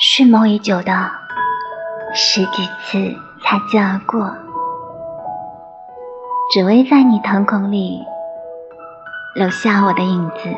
蓄谋已久的十几次擦肩而过只为在你瞳孔里留下我的影子。